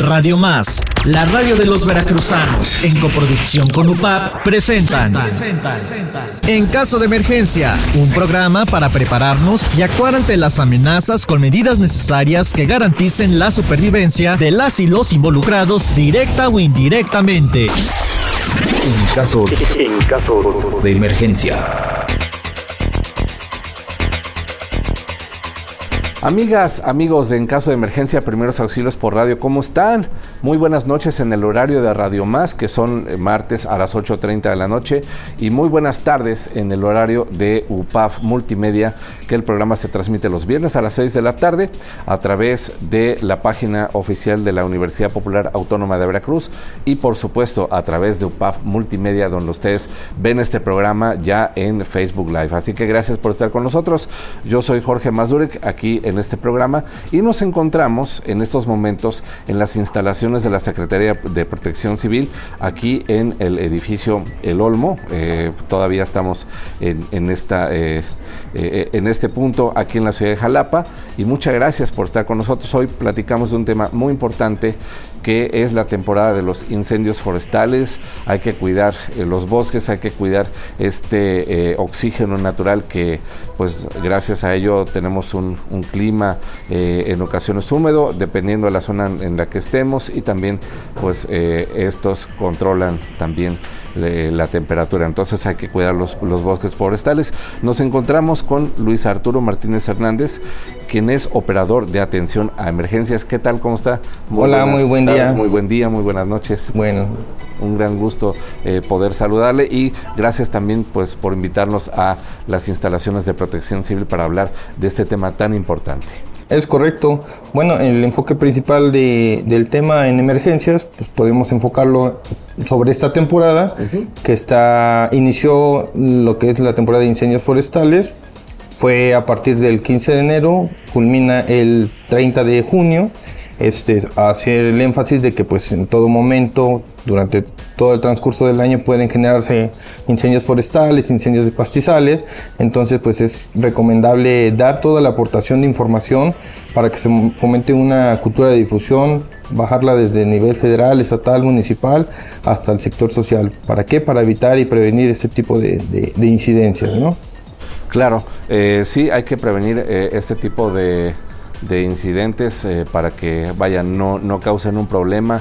Radio Más, la radio de los veracruzanos, en coproducción con UPAP, presentan En caso de emergencia, un programa para prepararnos y actuar ante las amenazas con medidas necesarias que garanticen la supervivencia de las y los involucrados directa o indirectamente. En caso, en caso de emergencia. Amigas, amigos de En Caso de Emergencia, Primeros Auxilios por Radio, ¿cómo están? Muy buenas noches en el horario de Radio Más, que son eh, martes a las 8.30 de la noche, y muy buenas tardes en el horario de UPAF Multimedia, que el programa se transmite los viernes a las 6 de la tarde a través de la página oficial de la Universidad Popular Autónoma de Veracruz y por supuesto a través de UPAF Multimedia, donde ustedes ven este programa ya en Facebook Live. Así que gracias por estar con nosotros. Yo soy Jorge Mazurek, aquí en en este programa y nos encontramos en estos momentos en las instalaciones de la Secretaría de Protección Civil aquí en el edificio El Olmo. Eh, todavía estamos. Eh, eh, en este punto aquí en la ciudad de Jalapa y muchas gracias por estar con nosotros. Hoy platicamos de un tema muy importante que es la temporada de los incendios forestales. Hay que cuidar eh, los bosques, hay que cuidar este eh, oxígeno natural que pues gracias a ello tenemos un, clima eh, en ocasiones húmedo, dependiendo de la zona en la que estemos y también pues estos controlan también la temperatura. Entonces hay que cuidar los, los, bosques forestales. Nos encontramos con Luis Arturo Martínez Hernández, quien es operador de atención a emergencias. ¿Qué tal? ¿Cómo está? Hola, muy buen día. Muy buen día, muy buenas noches. Bueno. Un gran gusto eh, poder saludarle y gracias también pues por invitarnos a las instalaciones de protección civil para hablar de este tema tan importante. Es correcto. Bueno, el enfoque principal de, del tema en emergencias, pues podemos enfocarlo sobre esta temporada, que está inició lo que es la temporada de incendios forestales. Fue a partir del 15 de enero, culmina el 30 de junio este, hacer el énfasis de que pues en todo momento, durante todo el transcurso del año pueden generarse incendios forestales, incendios de pastizales, entonces pues es recomendable dar toda la aportación de información para que se fomente una cultura de difusión, bajarla desde el nivel federal, estatal, municipal, hasta el sector social. ¿Para qué? Para evitar y prevenir este tipo de, incidencias, ¿no? Claro, eh, sí hay que prevenir eh, este tipo de de incidentes eh, para que vayan no, no causen un problema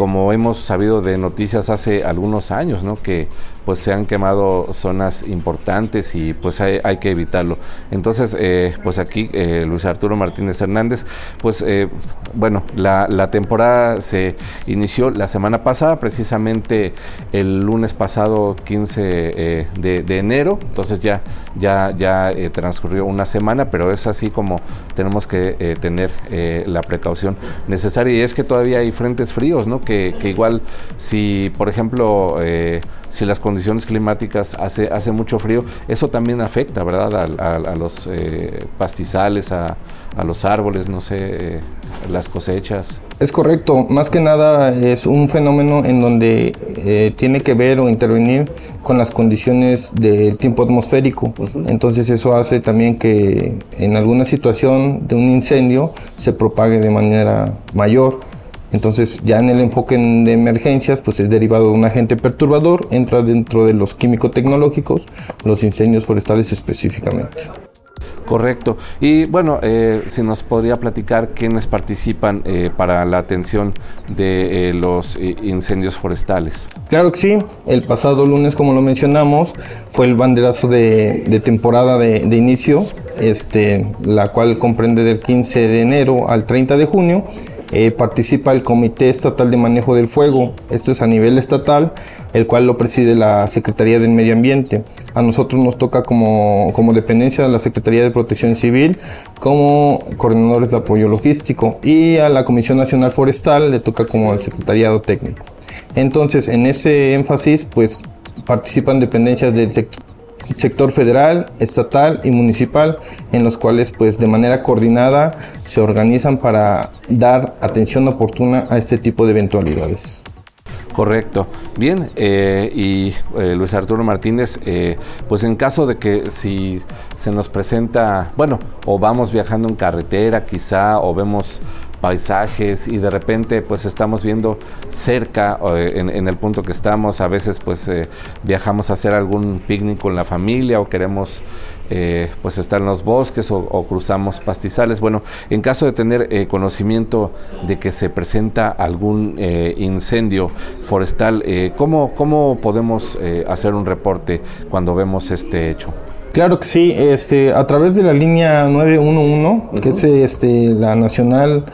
como hemos sabido de noticias hace algunos años, ¿no? que pues se han quemado zonas importantes y pues hay, que evitarlo. Entonces, eh, pues aquí eh, Luis Arturo Martínez Hernández, pues eh, bueno, la, temporada se inició la semana pasada, precisamente el lunes pasado 15 de, enero, entonces ya, ya, ya transcurrió una semana, pero es así como tenemos que tener la precaución necesaria y es que todavía hay frentes fríos, ¿no? Que, que igual si, por ejemplo, si las condiciones climáticas hace, hace mucho frío, eso también afecta, ¿verdad? A, los eh, pastizales, a, los árboles, no sé, eh, las cosechas. Es correcto, más que nada es un fenómeno en donde eh, tiene que ver o intervenir con las condiciones del tiempo atmosférico. Entonces eso hace también que en alguna situación de un incendio se propague de manera mayor. Entonces, ya en el enfoque de emergencias, pues es derivado de un agente perturbador, entra dentro de los químico-tecnológicos, los incendios forestales específicamente. Correcto. Y bueno, eh, si nos podría platicar quiénes participan eh, para la atención de eh, los incendios forestales. Claro que sí. El pasado lunes, como lo mencionamos, fue el banderazo de, temporada de, de, inicio, este, la cual comprende del 15 de enero al 30 de junio eh, participa el Comité Estatal de Manejo del Fuego. Esto es a nivel estatal, el cual lo preside la Secretaría del Medio Ambiente. A nosotros nos toca como, como dependencia de la Secretaría de Protección Civil, como coordinadores de apoyo logístico, y a la Comisión Nacional Forestal le toca como el Secretariado Técnico. Entonces, en ese énfasis, pues participan dependencias del sector federal, estatal y municipal, en los cuales pues de manera coordinada se organizan para dar atención oportuna a este tipo de eventualidades. Correcto. Bien, eh, y eh, Luis Arturo Martínez, eh, pues en caso de que si se nos presenta, bueno, o vamos viajando en carretera quizá, o vemos paisajes y de repente pues estamos viendo cerca en, el punto que estamos, a veces pues viajamos a hacer algún picnic con la familia o queremos eh, pues estar en los bosques o, cruzamos pastizales. Bueno, en caso de tener eh, conocimiento de que se presenta algún eh, incendio forestal, ¿cómo, ¿cómo, podemos hacer un reporte cuando vemos este hecho? Claro que sí, este, a través de la línea 911, que es este, la nacional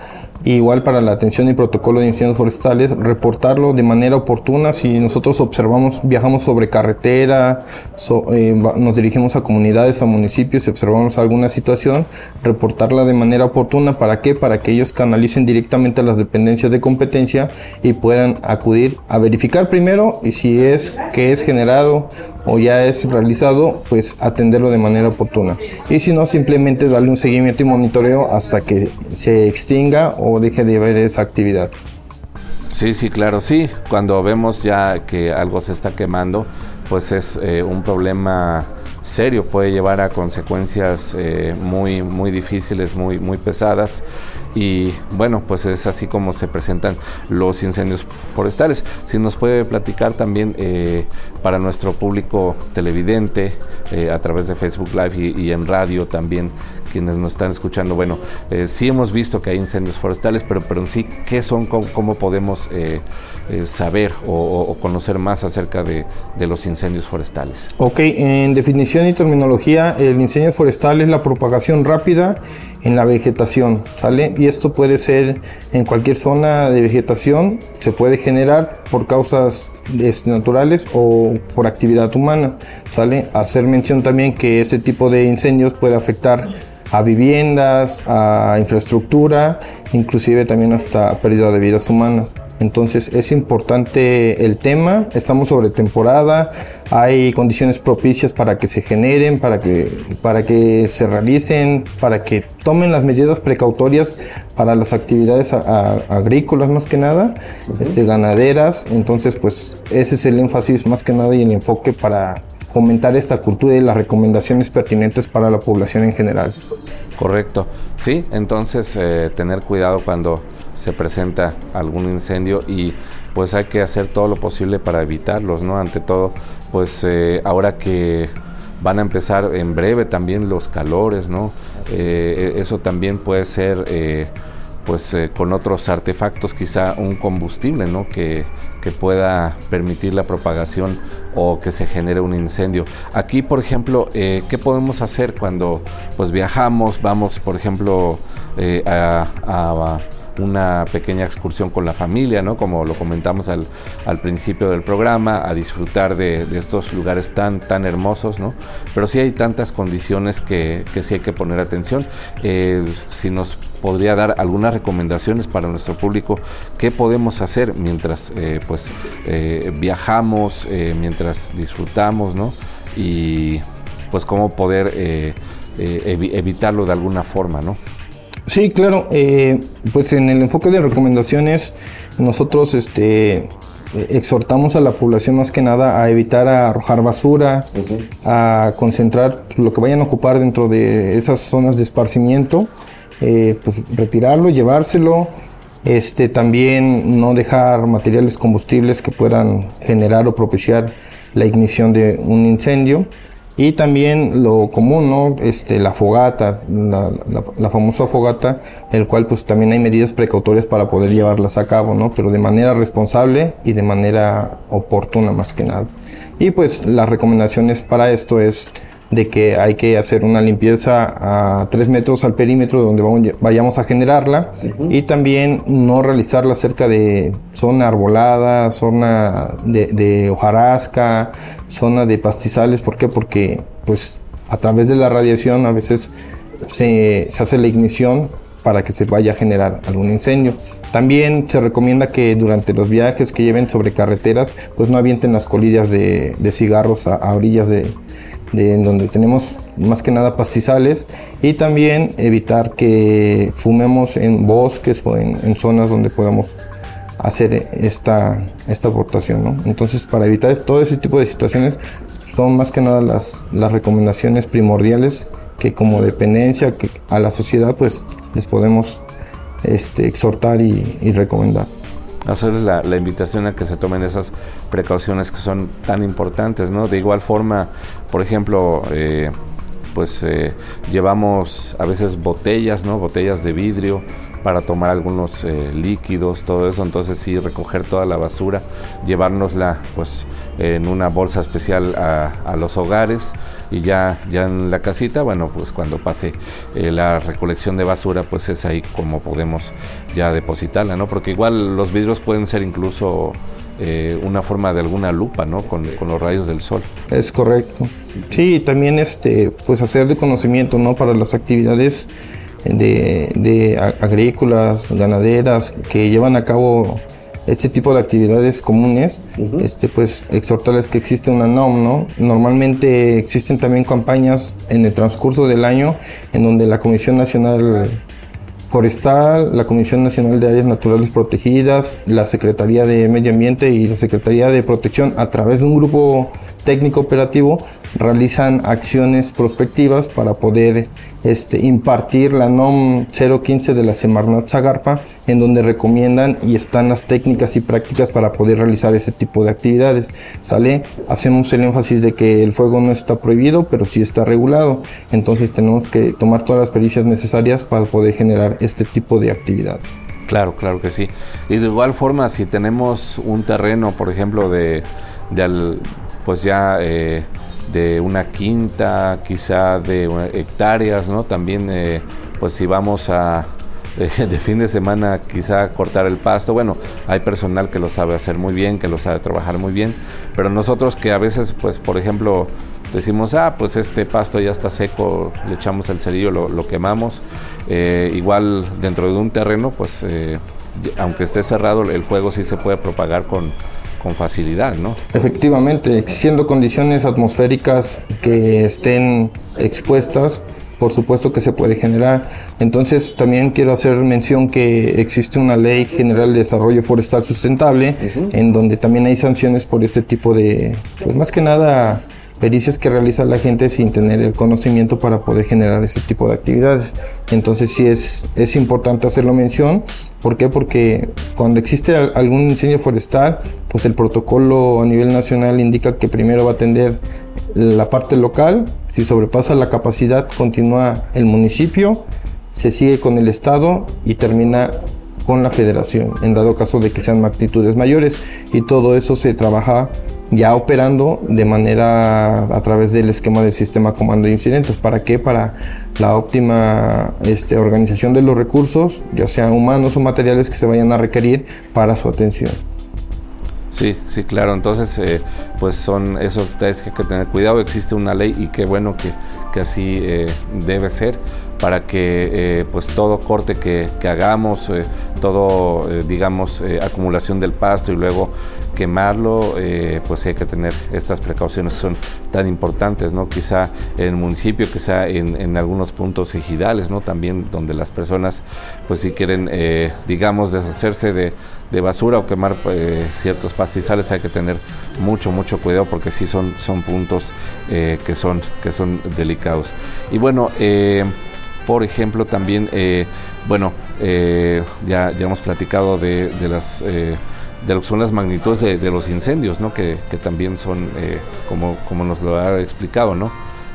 Igual para la atención y protocolo de incendios forestales, reportarlo de manera oportuna. Si nosotros observamos, viajamos sobre carretera, eh, nos dirigimos a comunidades, a municipios y observamos alguna situación, reportarla de manera oportuna. ¿Para qué? Para que ellos canalicen directamente a las dependencias de competencia y puedan acudir a verificar primero y si es que es generado o ya es realizado, pues atenderlo de manera oportuna. Y si no, simplemente darle un seguimiento y monitoreo hasta que se extinga o deje de haber esa actividad. Sí, sí, claro, sí. Cuando vemos ya que algo se está quemando, pues es eh, un problema serio, puede llevar a consecuencias eh, muy, muy difíciles, muy, muy pesadas y bueno, pues es así como se presentan los incendios forestales. Si nos puede platicar también eh, para nuestro público televidente eh, a través de Facebook Live y, en radio también, quienes nos están escuchando, bueno, eh, sí hemos visto que hay incendios forestales, pero, pero en sí, ¿qué son? ¿Cómo, podemos saber o, conocer más acerca de, los incendios forestales? Ok, en definición y terminología, el incendio forestal es la propagación rápida en la vegetación, ¿sale? Esto puede ser en cualquier zona de vegetación, se puede generar por causas naturales o por actividad humana, ¿sale? Hacer mención también que este tipo de incendios puede afectar a viviendas, a infraestructura, inclusive también hasta pérdida de vidas humanas. Entonces es importante el tema, estamos sobre temporada, hay condiciones propicias para que se generen, para que, para que se realicen, para que tomen las medidas precautorias para las actividades agrícolas más que nada, este, ganaderas. Entonces pues ese es el énfasis más que nada y el enfoque para fomentar esta cultura y las recomendaciones pertinentes para la población en general. Correcto. Sí, entonces eh, tener cuidado cuando se presenta algún incendio y pues hay que hacer todo lo posible para evitarlos, ¿no? Ante todo, pues eh, ahora que van a empezar en breve también los calores, ¿no? Eh, eso también puede ser, eh, pues con otros artefactos, quizá un combustible, ¿no? Que, que, pueda permitir la propagación o que se genere un incendio. Aquí, por ejemplo, ¿qué podemos hacer cuando pues viajamos, vamos, por ejemplo, a una pequeña excursión con la familia, ¿no? Como lo comentamos al, principio del programa, a disfrutar de, estos lugares tan, tan hermosos, ¿no? Pero sí hay tantas condiciones que, que sí hay que poner atención. Eh, si nos podría dar algunas recomendaciones para nuestro público, qué podemos hacer mientras eh, pues eh, viajamos, mientras disfrutamos, ¿no? Y pues cómo poder evitarlo de alguna forma, ¿no? Sí, claro. Eh, pues en el enfoque de recomendaciones, nosotros este, exhortamos a la población más que nada a evitar arrojar basura, a concentrar lo que vayan a ocupar dentro de esas zonas de esparcimiento, eh, pues retirarlo, llevárselo. Este, también no dejar materiales combustibles que puedan generar o propiciar la ignición de un incendio. Y también lo común, ¿no? Este, la fogata, la, famosa fogata, el cual pues también hay medidas precautorias para poder llevarlas a cabo, ¿no? Pero de manera responsable y de manera oportuna más que nada. Y pues las recomendaciones para esto es de que hay que hacer una limpieza a 3 metros al perímetro donde vayamos a generarla y también no realizarla cerca de zona arbolada, zona de, hojarasca, zona de pastizales. ¿Por qué? Porque pues a través de la radiación a veces se, se hace la ignición para que se vaya a generar algún incendio. También se recomienda que durante los viajes que lleven sobre carreteras, pues no avienten las colillas de, cigarros a orillas de, de donde tenemos más que nada pastizales y también evitar que fumemos en bosques o en, zonas donde podamos hacer esta, esta aportación. Entonces, para evitar todo ese tipo de situaciones, son más que nada las, las recomendaciones primordiales que como dependencia que a la sociedad pues les podemos este, exhortar y, recomendar. Hacerles la, la, invitación a que se tomen esas precauciones que son tan importantes, ¿no? De igual forma, por ejemplo, eh, pues eh, llevamos a veces botellas, ¿no? Botellas de vidrio para tomar algunos eh, líquidos, todo eso, entonces sí recoger toda la basura, llevárnosla pues en una bolsa especial a, los hogares y ya, ya en la casita, bueno pues cuando pase eh, la recolección de basura pues es ahí como podemos ya depositarla, ¿no? Porque igual los vidrios pueden ser incluso eh, una forma de alguna lupa, ¿no? Con, con, los rayos del sol. Es correcto. Sí, también este, pues hacer de conocimiento, ¿no? Para las actividades de, agrícolas, ganaderas, que llevan a cabo este tipo de actividades comunes, este, pues exhortarles que existe una NOM, ¿no? Normalmente existen también campañas en el transcurso del año en donde la Comisión Nacional Forestal, la Comisión Nacional de Áreas Naturales Protegidas, la Secretaría de Medio Ambiente y la Secretaría de Protección a través de un grupo técnico operativo realizan acciones prospectivas para poder este, impartir la NOM 015 de la Semarnat Zagarpa, en donde recomiendan y están las técnicas y prácticas para poder realizar ese tipo de actividades. ¿Sale? Hacemos el énfasis de que el fuego no está prohibido, pero sí está regulado. Entonces tenemos que tomar todas las pericias necesarias para poder generar este tipo de actividades. Claro, claro que sí. Y de igual forma, si tenemos un terreno, por ejemplo, de, de pues ya eh, de una quinta, quizá de hectáreas, ¿no? También, eh, pues si vamos a de, fin de semana quizá cortar el pasto, bueno, hay personal que lo sabe hacer muy bien, que lo sabe trabajar muy bien, pero nosotros que a veces, pues, por ejemplo, decimos, ah, pues este pasto ya está seco, le echamos el cerillo, lo, quemamos, eh, igual dentro de un terreno, pues, eh, aunque esté cerrado, el fuego sí se puede propagar con con facilidad, ¿no? Efectivamente, siendo condiciones atmosféricas que estén expuestas, por supuesto que se puede generar. Entonces también quiero hacer mención que existe una ley general de desarrollo forestal sustentable, en donde también hay sanciones por este tipo de, pues más que nada pericias que realiza la gente sin tener el conocimiento para poder generar ese tipo de actividades. Entonces sí es, es importante hacerlo mención. ¿Por qué? Porque cuando existe algún incendio forestal, pues el protocolo a nivel nacional indica que primero va a atender la parte local, si sobrepasa la capacidad continúa el municipio, se sigue con el estado y termina con la federación, en dado caso de que sean magnitudes mayores. Y todo eso se trabaja ya operando de manera a través del esquema del sistema comando de incidentes. ¿Para qué? Para la óptima este, organización de los recursos, ya sean humanos o materiales que se vayan a requerir para su atención. Sí, sí, claro. Entonces, eh, pues son esos detalles que hay que tener cuidado. Existe una ley y qué bueno que, que así eh, debe ser para que eh, pues todo corte que, que hagamos, todo digamos acumulación del pasto y luego quemarlo, eh, pues hay que tener estas precauciones que son tan importantes, ¿no? Quizá en el municipio, quizá en, en algunos puntos ejidales, ¿no? También donde las personas, pues si quieren, eh, digamos, deshacerse de, basura o quemar eh, ciertos pastizales, hay que tener mucho, mucho cuidado porque sí son, son puntos que, son, que son delicados. Y bueno, por ejemplo, también, bueno, ya, ya hemos platicado de, las de lo que son las magnitudes de, los incendios, ¿no? Que, también son, eh, como, como nos lo ha explicado, ¿no?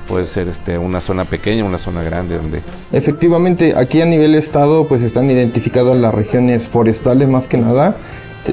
Puede ser este, una zona pequeña, una zona grande donde... Efectivamente, aquí a nivel estado pues están identificadas las regiones forestales más que nada.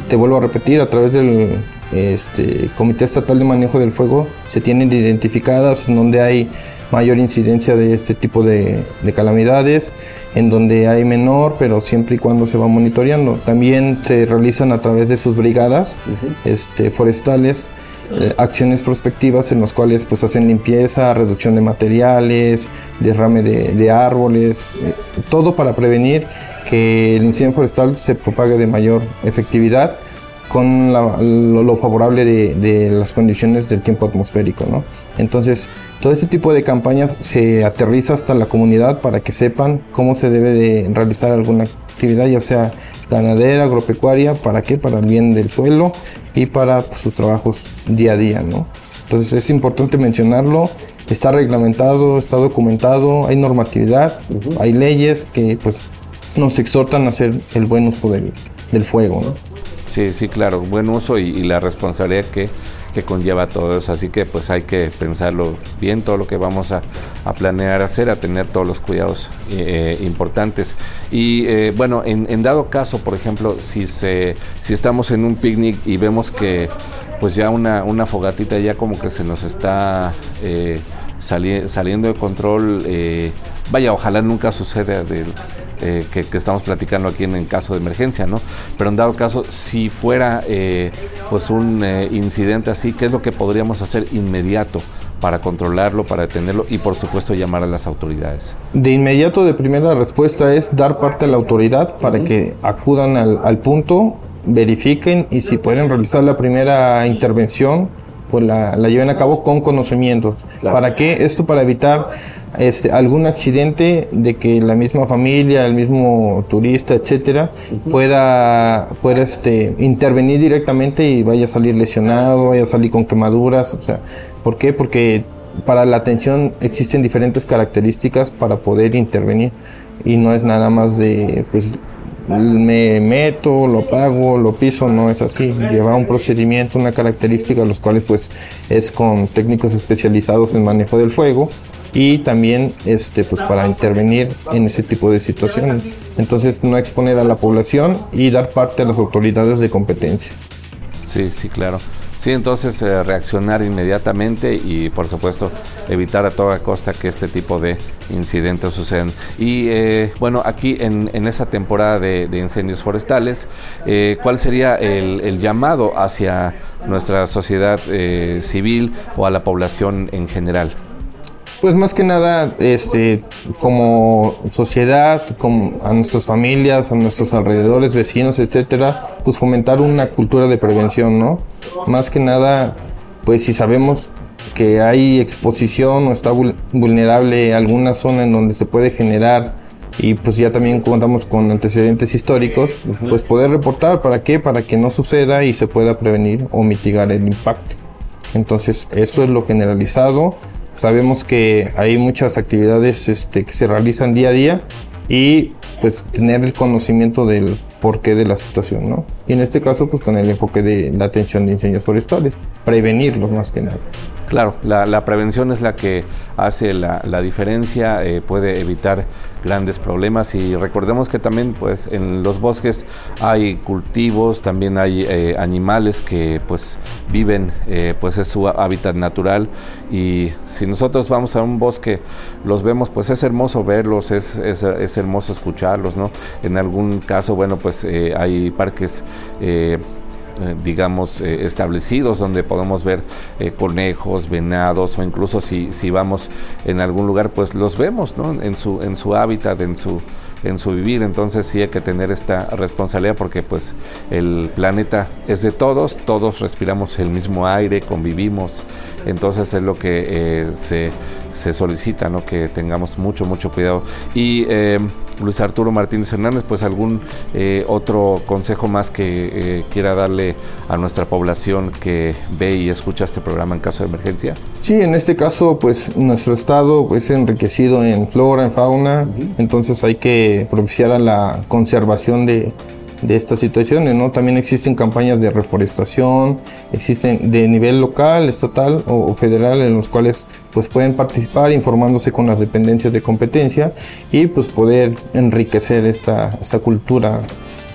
Te, vuelvo a repetir, a través del este, Comité Estatal de Manejo del Fuego se tienen identificadas donde hay mayor incidencia de este tipo de, calamidades, en donde hay menor, pero siempre y cuando se va monitoreando. También se realizan a través de sus brigadas este, forestales eh, acciones prospectivas en las cuales pues hacen limpieza, reducción de materiales, derrame de, árboles, eh, todo para prevenir que el incendio forestal se propague de mayor efectividad con lo, favorable de, las condiciones del tiempo atmosférico. ¿no? Entonces, todo este tipo de campañas se aterriza hasta la comunidad para que sepan cómo se debe de realizar alguna actividad, ya sea ganadera, agropecuaria, ¿para qué? Para el bien del suelo y para pues, sus trabajos día a día. ¿no? Entonces es importante mencionarlo, está reglamentado, está documentado, hay normatividad, hay leyes que pues nos exhortan a hacer el buen uso del, del fuego. ¿no? Sí, sí, claro, buen uso y, la responsabilidad que, que, conlleva todo eso. Así que pues hay que pensarlo bien, todo lo que vamos a, a planear hacer, a tener todos los cuidados eh, importantes. Y eh, bueno, en, dado caso, por ejemplo, si, se, si estamos en un picnic y vemos que pues ya una, una fogatita ya como que se nos está eh, saliendo de control, vaya, ojalá nunca suceda del eh, que, estamos platicando aquí en, el caso de emergencia, ¿no? Pero en dado caso, si fuera eh, pues un eh, incidente así, ¿qué es lo que podríamos hacer inmediato? para controlarlo, para detenerlo y por supuesto llamar a las autoridades. De inmediato, de primera respuesta es dar parte a la autoridad para que acudan al, punto, verifiquen y si pueden realizar la primera intervención, pues la, lleven a cabo con conocimientos. ¿Para qué? Esto para evitar este, algún accidente de que la misma familia, el mismo turista, etcétera, pueda, pueda este, intervenir directamente y vaya a salir lesionado, vaya a salir con quemaduras. O sea, ¿por qué? Porque para la atención existen diferentes características para poder intervenir y no es nada más de pues me meto, lo pago, lo piso, no es así. Lleva un procedimiento, una característica, los cuales pues es con técnicos especializados en manejo del fuego y también este pues para intervenir en ese tipo de situaciones. Entonces no exponer a la población y dar parte a las autoridades de competencia. Sí, sí, claro. Sí, entonces eh, reaccionar inmediatamente y por supuesto evitar a toda costa que este tipo de incidentes sucedan. Y eh, bueno, aquí en, en esa temporada de, incendios forestales, eh, ¿cuál sería el, el, llamado hacia nuestra sociedad civil o a la población en general? Pues más que nada, este, como sociedad, como a nuestras familias, a nuestros alrededores, vecinos, etcétera, pues fomentar una cultura de prevención, ¿no? Más que nada, pues si sabemos que hay exposición o está vulnerable alguna zona en donde se puede generar y pues ya también contamos con antecedentes históricos, pues poder reportar para qué, para que no suceda y se pueda prevenir o mitigar el impacto. Entonces, eso es lo generalizado Sabemos que hay muchas actividades este, que se realizan día a día y pues tener el conocimiento del porqué de la situación, ¿no? Y en este caso pues con el enfoque de la atención de incendios forestales, prevenirlos más que nada. Claro, la, prevención es la que hace la, diferencia, eh, puede evitar grandes problemas y recordemos que también pues en los bosques hay cultivos, también hay eh, animales que pues viven, eh, pues es su hábitat natural y si nosotros vamos a un bosque, los vemos, pues es hermoso verlos, es, es, es hermoso escucharlos, ¿no? En algún caso, bueno, pues hay parques eh, digamos, eh, establecidos donde podemos ver eh, conejos, venados o incluso si, si vamos en algún lugar, pues los vemos ¿no? en, su, en su hábitat, en su, en su vivir. Entonces sí hay que tener esta responsabilidad porque pues el planeta es de todos, todos respiramos el mismo aire, convivimos. Entonces es lo que se, se, solicita, ¿no? que tengamos mucho, mucho cuidado. Y Luis Arturo Martínez Hernández, pues algún eh, otro consejo más que eh, quiera darle a nuestra población que ve y escucha este programa en caso de emergencia. Sí, en este caso, pues nuestro estado es enriquecido en flora, en fauna, entonces hay que propiciar a la conservación de, de estas situaciones, ¿no? También existen campañas de reforestación, existen de nivel local, estatal o, federal en los cuales pues pueden participar informándose con las dependencias de competencia y pues poder enriquecer esta, esta cultura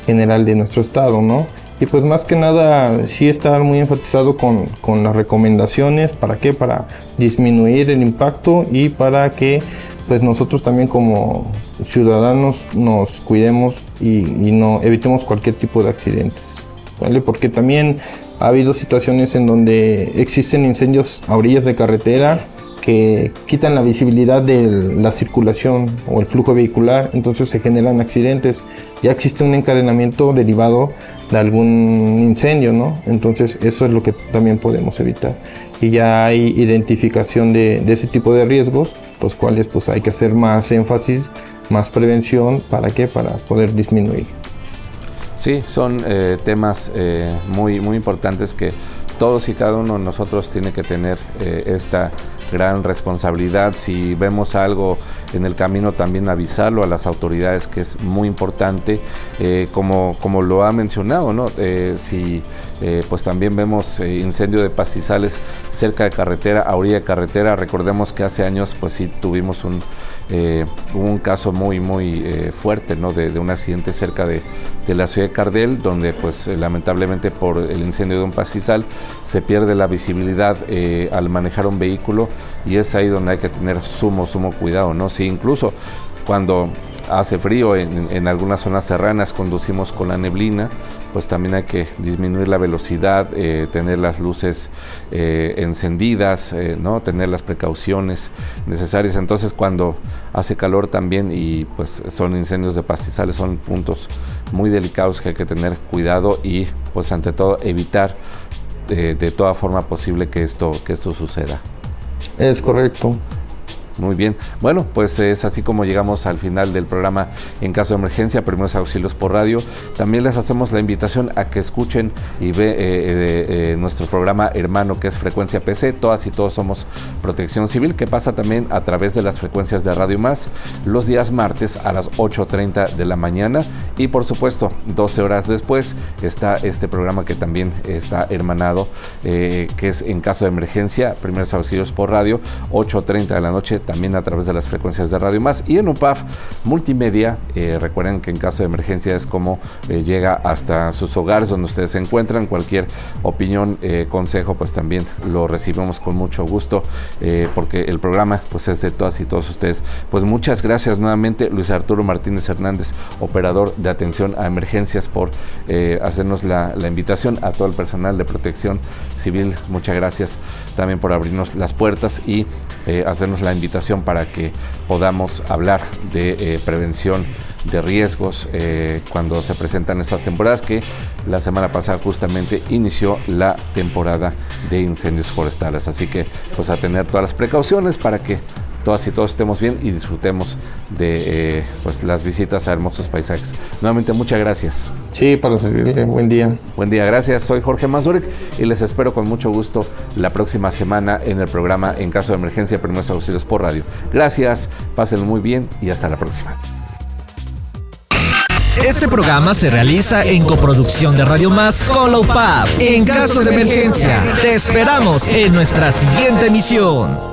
general de nuestro estado, ¿no? Y pues más que nada sí estar muy enfatizado con, con las recomendaciones, ¿para qué? Para disminuir el impacto y para que pues nosotros también como ciudadanos nos cuidemos y, no evitemos cualquier tipo de accidentes, ¿vale? Porque también ha habido situaciones en donde existen incendios a orillas de carretera que quitan la visibilidad de la circulación o el flujo vehicular, entonces se generan accidentes. Ya existe un encadenamiento derivado de algún incendio, ¿no? Entonces eso es lo que también podemos evitar. Y ya hay identificación de, de ese tipo de riesgos, los cuales pues hay que hacer más énfasis más prevención, ¿para qué? Para poder disminuir. Sí, son eh, temas eh, muy, muy importantes que todos y cada uno de nosotros tiene que tener eh, esta gran responsabilidad. Si vemos algo en el camino también avisarlo a las autoridades que es muy importante, como, como lo ha mencionado, ¿no? Si pues también vemos incendio de pastizales cerca de carretera, a orilla de carretera, recordemos que hace años pues sí tuvimos un eh, un caso muy muy eh, fuerte ¿no? de, un accidente cerca de, la ciudad de Cardel donde pues eh, lamentablemente por el incendio de un pastizal se pierde la visibilidad al manejar un vehículo y es ahí donde hay que tener sumo sumo cuidado no si incluso cuando hace frío en, en algunas zonas serranas conducimos con la neblina pues también hay que disminuir la velocidad, eh, tener las luces eh, encendidas, eh, ¿no? tener las precauciones necesarias. Entonces cuando hace calor también y pues son incendios de pastizales, son puntos muy delicados que hay que tener cuidado y pues ante todo evitar de toda forma posible que esto, que esto suceda. Es correcto. Muy bien. Bueno, pues es así como llegamos al final del programa en caso de emergencia, primeros auxilios por radio. También les hacemos la invitación a que escuchen y ve eh, eh, eh, nuestro programa hermano que es Frecuencia PC. Todas y todos somos Protección Civil, que pasa también a través de las frecuencias de Radio Más los días martes a las 8.30 de la mañana. Y por supuesto, 12 horas después está este programa que también está hermanado, que es en caso de emergencia, primeros auxilios por radio, 8.30 de la noche también a través de las frecuencias de Radio Más. Y en UPAF Multimedia, eh, recuerden que en caso de emergencia es como eh, llega hasta sus hogares donde ustedes se encuentran. Cualquier opinión, eh, consejo, pues también lo recibimos con mucho gusto porque el programa pues es de todas y todos ustedes. Pues muchas gracias nuevamente Luis Arturo Martínez Hernández, operador de atención a emergencias, por hacernos la, la invitación a todo el personal de protección civil. Muchas gracias también por abrirnos las puertas y hacernos la invitación para que podamos hablar de eh, prevención de riesgos eh, cuando se presentan estas temporadas que la semana pasada justamente inició la temporada de incendios forestales. Así que pues a tener todas las precauciones para que todas y todos estemos bien y disfrutemos de eh, pues, las visitas a hermosos paisajes. Nuevamente, muchas gracias. Sí, para servirle. Buen día. Buen día, gracias. Soy Jorge Mazurek y les espero con mucho gusto la próxima semana en el programa En caso de emergencia, primeros auxilios por radio. Gracias, pásenlo muy bien y hasta la próxima. Este programa se realiza en coproducción de Radio Más con Low En caso de emergencia, te esperamos en nuestra siguiente emisión.